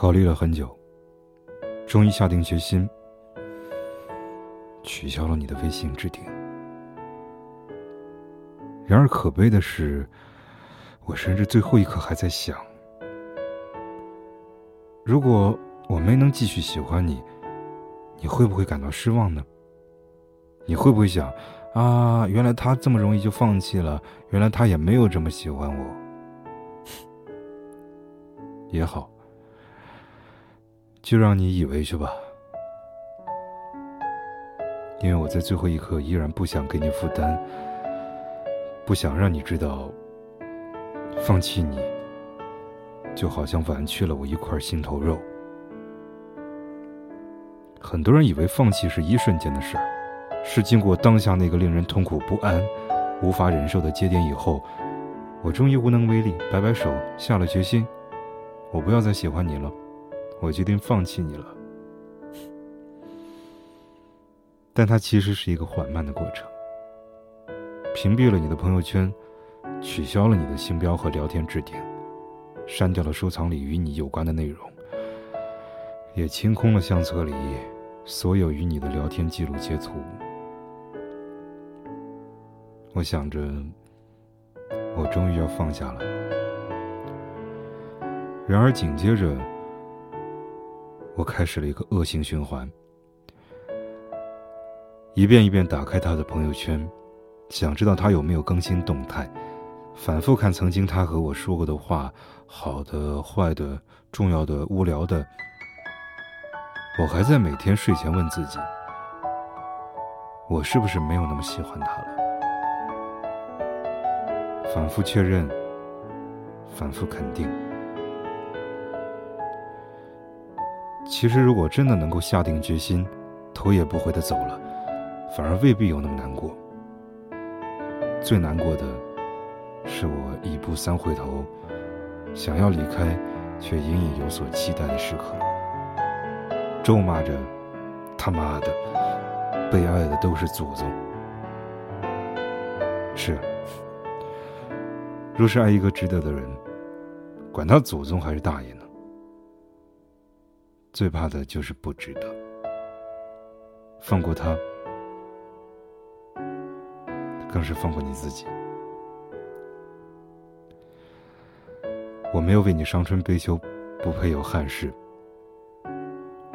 考虑了很久，终于下定决心取消了你的微信置顶。然而可悲的是，我甚至最后一刻还在想：如果我没能继续喜欢你，你会不会感到失望呢？你会不会想啊，原来他这么容易就放弃了，原来他也没有这么喜欢我？也好。就让你以为去吧，因为我在最后一刻依然不想给你负担，不想让你知道，放弃你，就好像剜去了我一块心头肉。很多人以为放弃是一瞬间的事儿，是经过当下那个令人痛苦不安、无法忍受的节点以后，我终于无能为力，摆摆手，下了决心，我不要再喜欢你了。我决定放弃你了，但它其实是一个缓慢的过程。屏蔽了你的朋友圈，取消了你的星标和聊天置顶，删掉了收藏里与你有关的内容，也清空了相册里所有与你的聊天记录截图。我想着，我终于要放下了。然而紧接着。我开始了一个恶性循环，一遍一遍打开他的朋友圈，想知道他有没有更新动态，反复看曾经他和我说过的话，好的、坏的、重要的、无聊的。我还在每天睡前问自己：我是不是没有那么喜欢他了？反复确认，反复肯定。其实，如果真的能够下定决心，头也不回的走了，反而未必有那么难过。最难过的，是我一步三回头，想要离开，却隐隐有所期待的时刻，咒骂着：“他妈的，被爱的都是祖宗。”是，若是爱一个值得的人，管他祖宗还是大爷呢？最怕的就是不值得。放过他，更是放过你自己。我没有为你伤春悲秋，不配有憾事。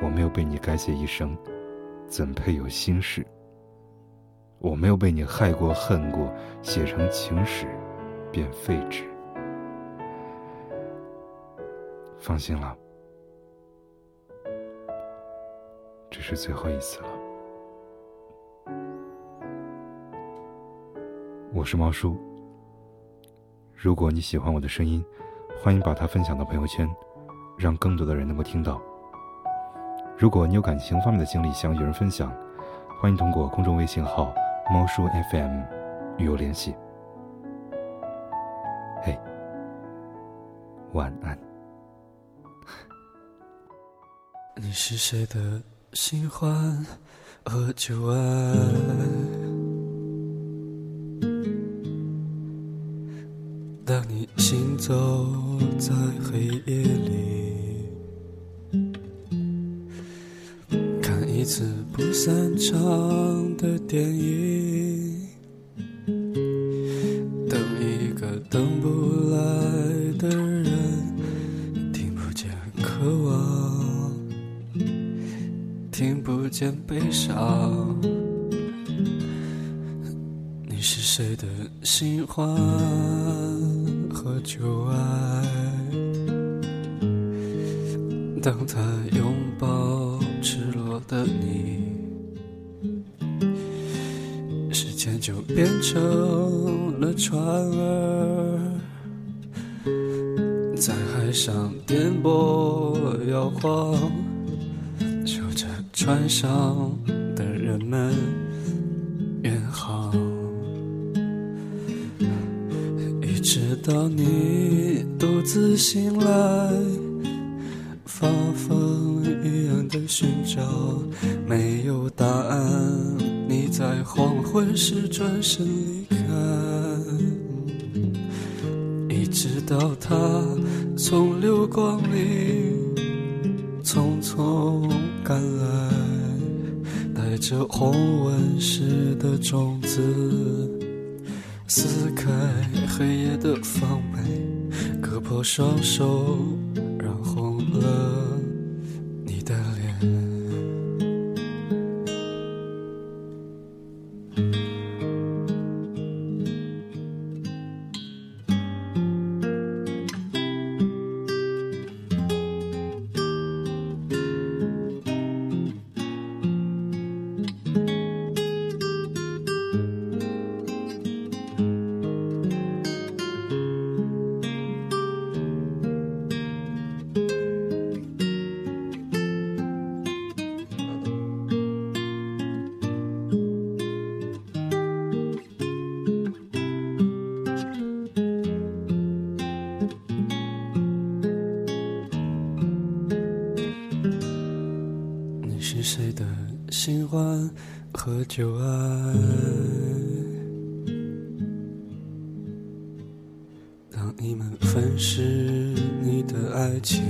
我没有被你改写一生，怎配有心事？我没有被你害过恨过，写成情史，便废纸。放心了。这是最后一次了。我是猫叔。如果你喜欢我的声音，欢迎把它分享到朋友圈，让更多的人能够听到。如果你有感情方面的经历想与人分享，欢迎通过公众微信号“猫叔 FM” 与我联系。嘿，晚安。你是谁的？喜欢和旧爱，当你行走在黑夜里，看一次不散场的电影，听不见悲伤，你是谁的新欢和旧爱？当他拥抱赤裸的你，时间就变成了船儿，在海上颠簸摇晃。船上的人们远航，一直到你独自醒来，发疯一样的寻找，没有答案。你在黄昏时转身离开，一直到他从流光里。匆匆赶来，带着红纹石的种子，撕开黑夜的防备，割破双手，染红了的新欢和旧爱？当你们分饰你的爱情，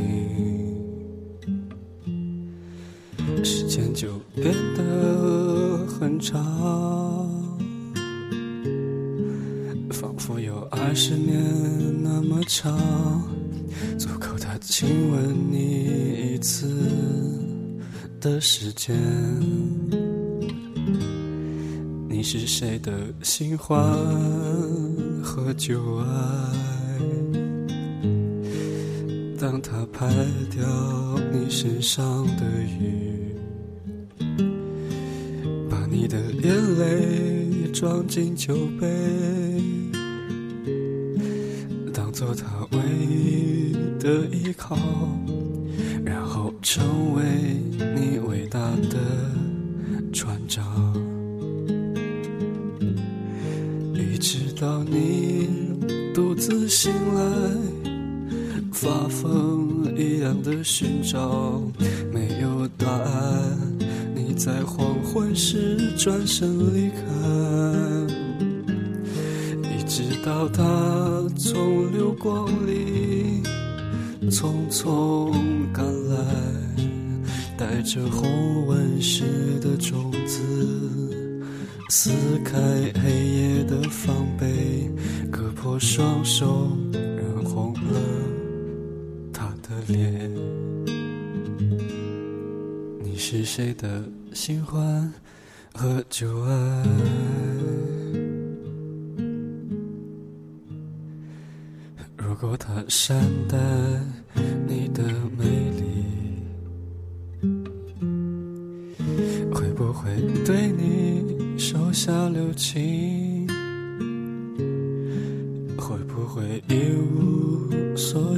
时间就变得很长，仿佛有二十年那么长，足够他亲吻你一次。的时间，你是谁的新欢和旧爱？当他拍掉你身上的雨，把你的眼泪装进酒杯，当做他唯一的依靠。成为你伟大的船长，一直到你独自醒来，发疯一样的寻找，没有答案。你在黄昏时转身离开，一直到他从流光里。匆匆赶来，带着红纹石的种子，撕开黑夜的防备，割破双手，染红了他的脸。你是谁的新欢和旧爱？如果他善待你的美丽，会不会对你手下留情？会不会一无所有